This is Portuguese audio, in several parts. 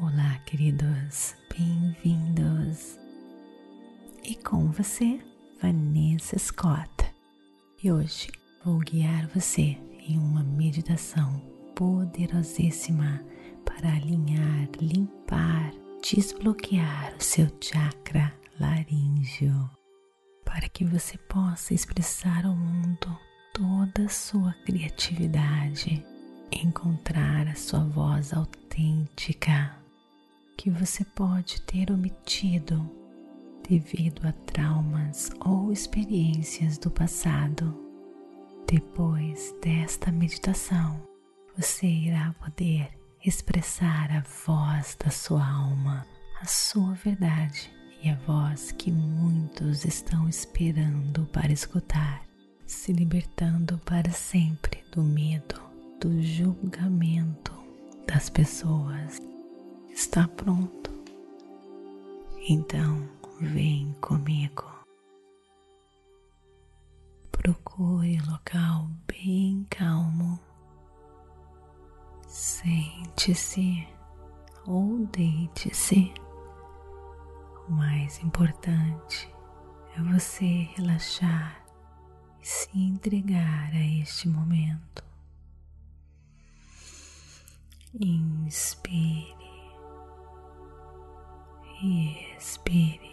Olá, queridos, bem-vindos. E com você, Vanessa Scott. E hoje vou guiar você em uma meditação poderosíssima para alinhar, limpar, desbloquear o seu chakra laríngeo, para que você possa expressar ao mundo toda a sua criatividade, encontrar a sua voz autêntica que você pode ter omitido devido a traumas ou experiências do passado. Depois desta meditação, você irá poder expressar a voz da sua alma, a sua verdade e a voz que muitos estão esperando para escutar, se libertando para sempre do medo, do julgamento das pessoas está pronto. Então vem comigo. Procure local bem calmo. Sente-se ou deite-se. O mais importante é você relaxar e se entregar a este momento. Inspire e expire.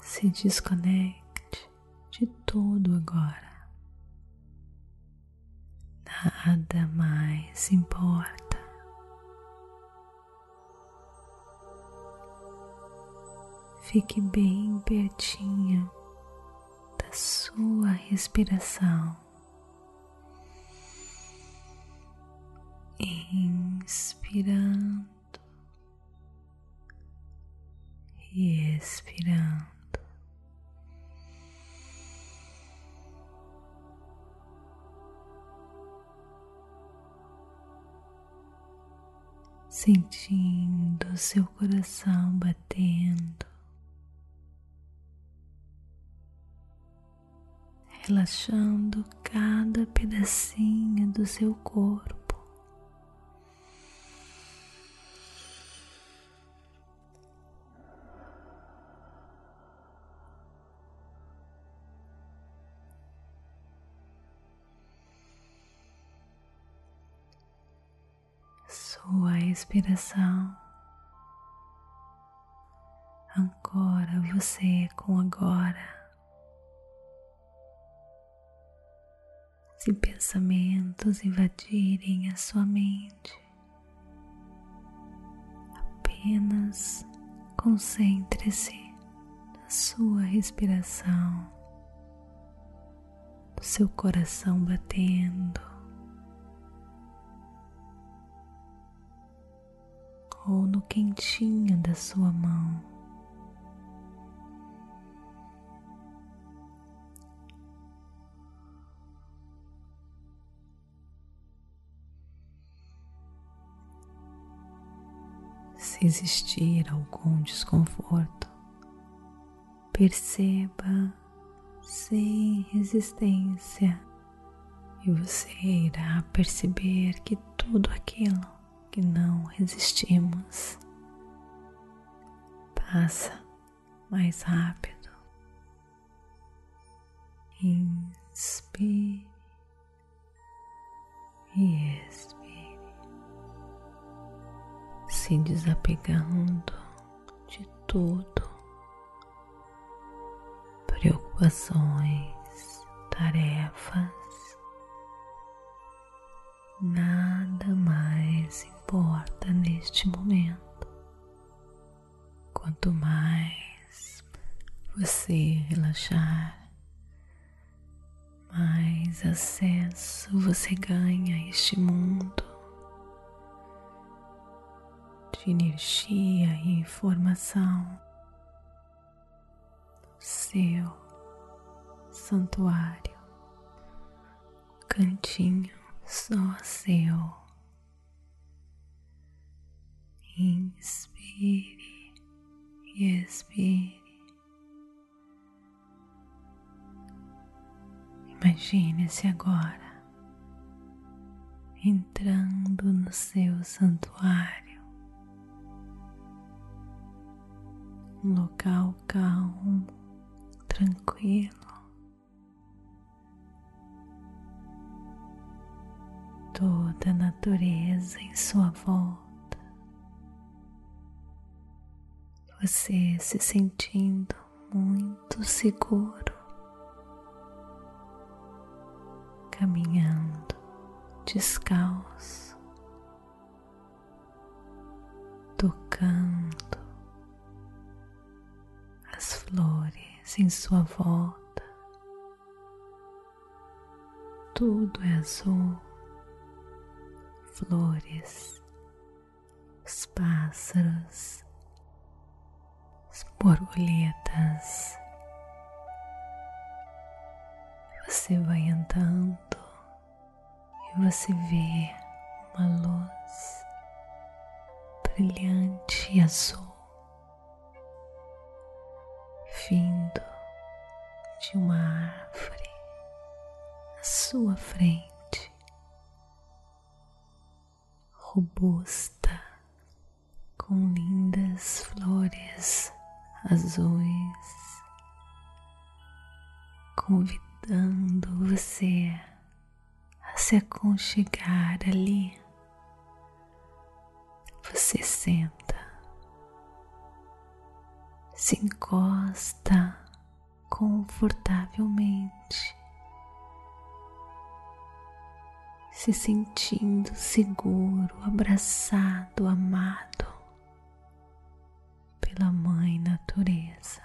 Se desconecte de tudo agora. Nada mais importa. Fique bem pertinho da sua respiração. Inspirando e expirando. Sentindo seu coração batendo, relaxando cada pedacinho do seu corpo. Respiração ancora você com agora. Se pensamentos invadirem a sua mente, apenas concentre-se na sua respiração, no seu coração batendo ou no quentinho da sua mão. Se existir algum desconforto, perceba sem resistência e você irá perceber que tudo aquilo que não resistimos. Passa mais rápido. Inspire e expire, se desapegando de tudo, preocupações, tarefas, nada mais importa neste momento. Quanto mais você relaxar, mais acesso você ganha a este mundo de energia e informação. Seu santuário, cantinho só seu. Inspire e expire. Imagine-se agora entrando no seu santuário, um local calmo, tranquilo. Toda a natureza em sua volta, você se sentindo muito seguro, caminhando descalço, tocando as flores em sua volta. Tudo é azul, flores, os pássaros, as borboletas. Você vai andando você vê uma luz brilhante e azul vindo de uma árvore à sua frente, robusta, com lindas flores azuis, convidando você se aconchegar ali. Você senta, se encosta confortavelmente, se sentindo seguro, abraçado, amado pela Mãe Natureza.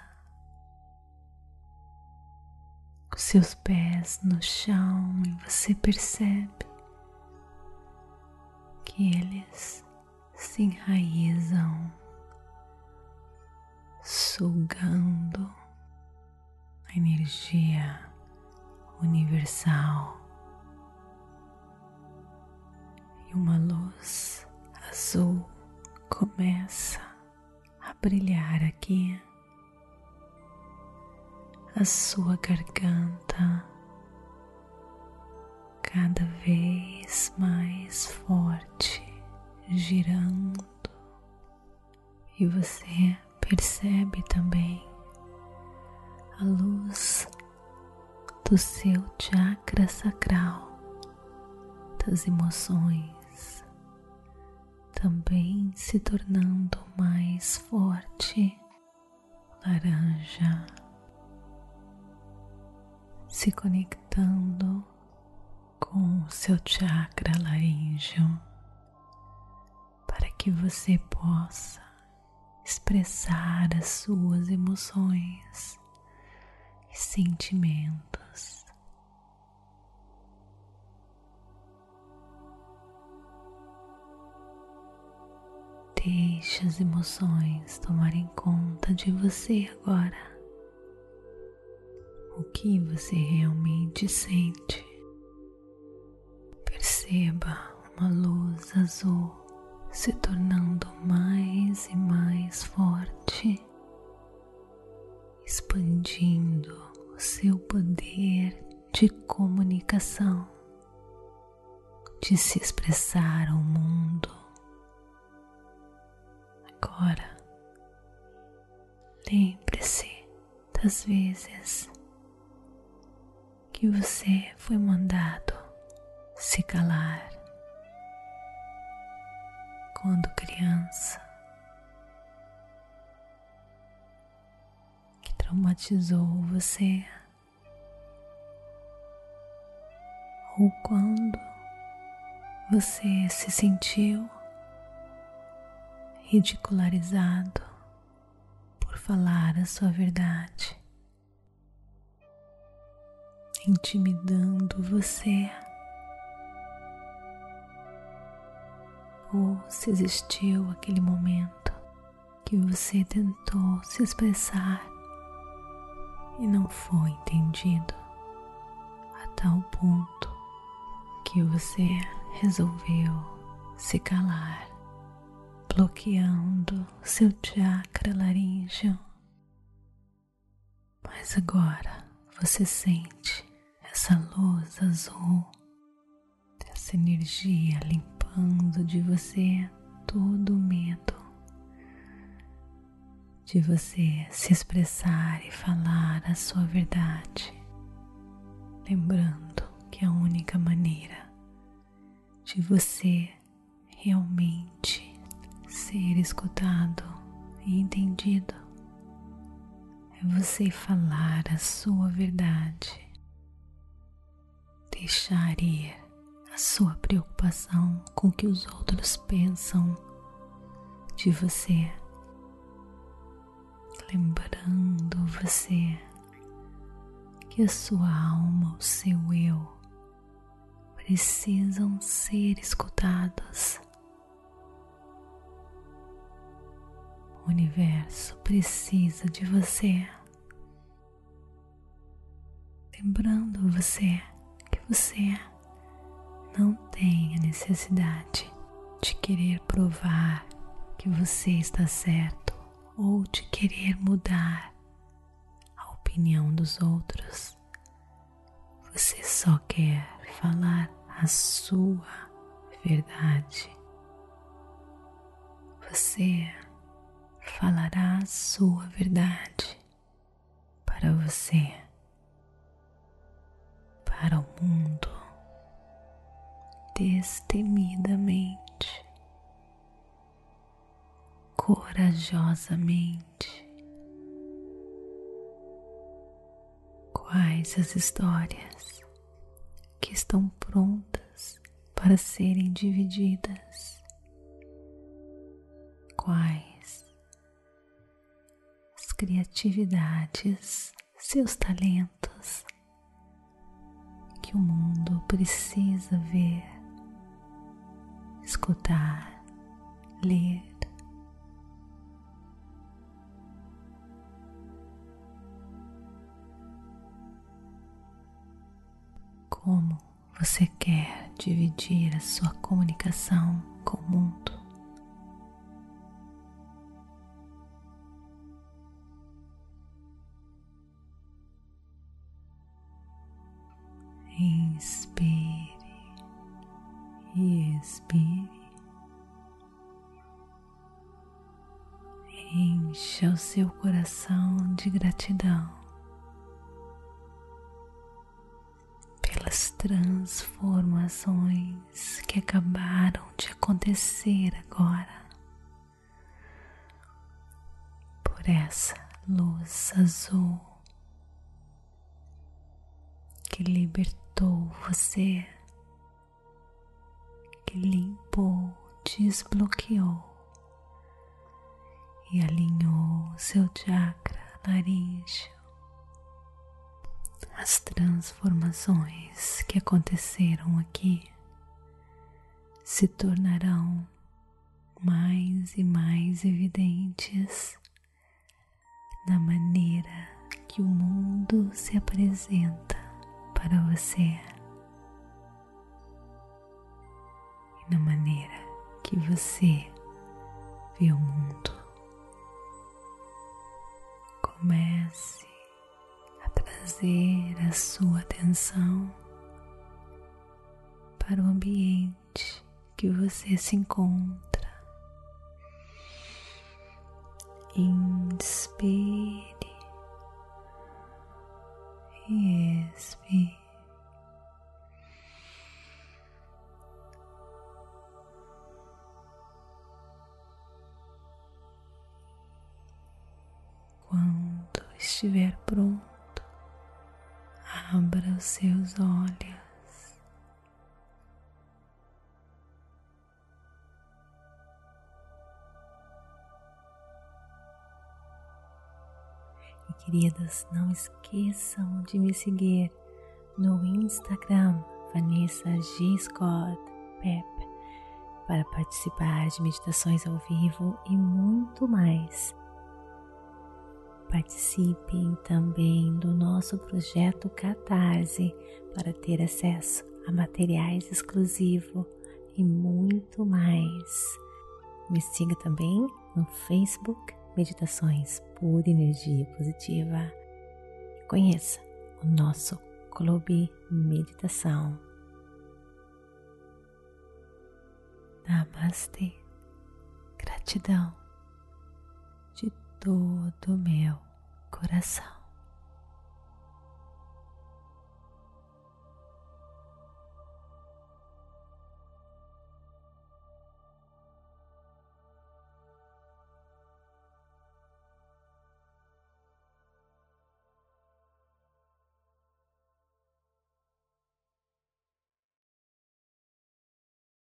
seus pés no chão e você percebe que eles se enraizam, sugando a energia universal e uma luz azul começa brilhar aqui a sua garganta cada vez mais forte, girando, e você percebe também a luz do seu chakra sacral, das emoções, também se tornando mais forte, laranja. Se conectando com o seu chakra laríngeo. Para que você possa expressar as suas emoções e sentimentos. Deixe as emoções tomarem conta de você agora o que você realmente sente. Perceba uma luz azul se tornando mais e mais forte, expandindo o seu poder de comunicação, de se expressar ao mundo. Agora, lembre-se das vezes que você foi mandado se calar quando criança, que traumatizou você, ou quando você se sentiu ridicularizado por falar a sua verdade intimidando você. Ou se existiu aquele momento que você tentou se expressar e não foi entendido a tal ponto que você resolveu se calar, bloqueando seu chakra laríngeo. Mas agora você sente essa luz azul, essa energia limpando de você todo o medo de você se expressar e falar a sua verdade, lembrando que a única maneira de você realmente ser escutado e entendido é você falar a sua verdade, deixar ir a sua preocupação com o que os outros pensam de você, lembrando você que a sua alma, o seu eu, precisam ser escutados. O universo precisa de você. Lembrando você que você não tem a necessidade de querer provar que você está certo ou de querer mudar a opinião dos outros. Você só quer falar a sua verdade. Você falará a sua verdade para você, para o mundo, destemidamente, corajosamente. Quais as histórias que estão prontas para serem divididas? Quais criatividades, seus talentos que o mundo precisa ver, escutar, ler. Como você quer dividir a sua comunicação com o mundo? Encha o seu coração de gratidão pelas transformações que acabaram de acontecer agora, por essa luz azul que libertou você, que limpou, desbloqueou e alinhou seu chakra laríngeo. As transformações que aconteceram aqui se tornarão mais e mais evidentes na maneira que o mundo se apresenta para você e na maneira que você vê o mundo. Trazer a sua atenção para o ambiente que você se encontra. Inspire e expire. Quando estiver pronto, abra os seus olhos. queridas, não esqueçam de me seguir no Instagram Vanessa G. Scott Pep para participar de meditações ao vivo e muito mais. Participem também do nosso projeto Catarse para ter acesso a materiais exclusivos e muito mais. Me siga também no Facebook Meditações por Energia Positiva. Conheça o nosso Clube Meditação. Namastê. Gratidão de todo o meu coração.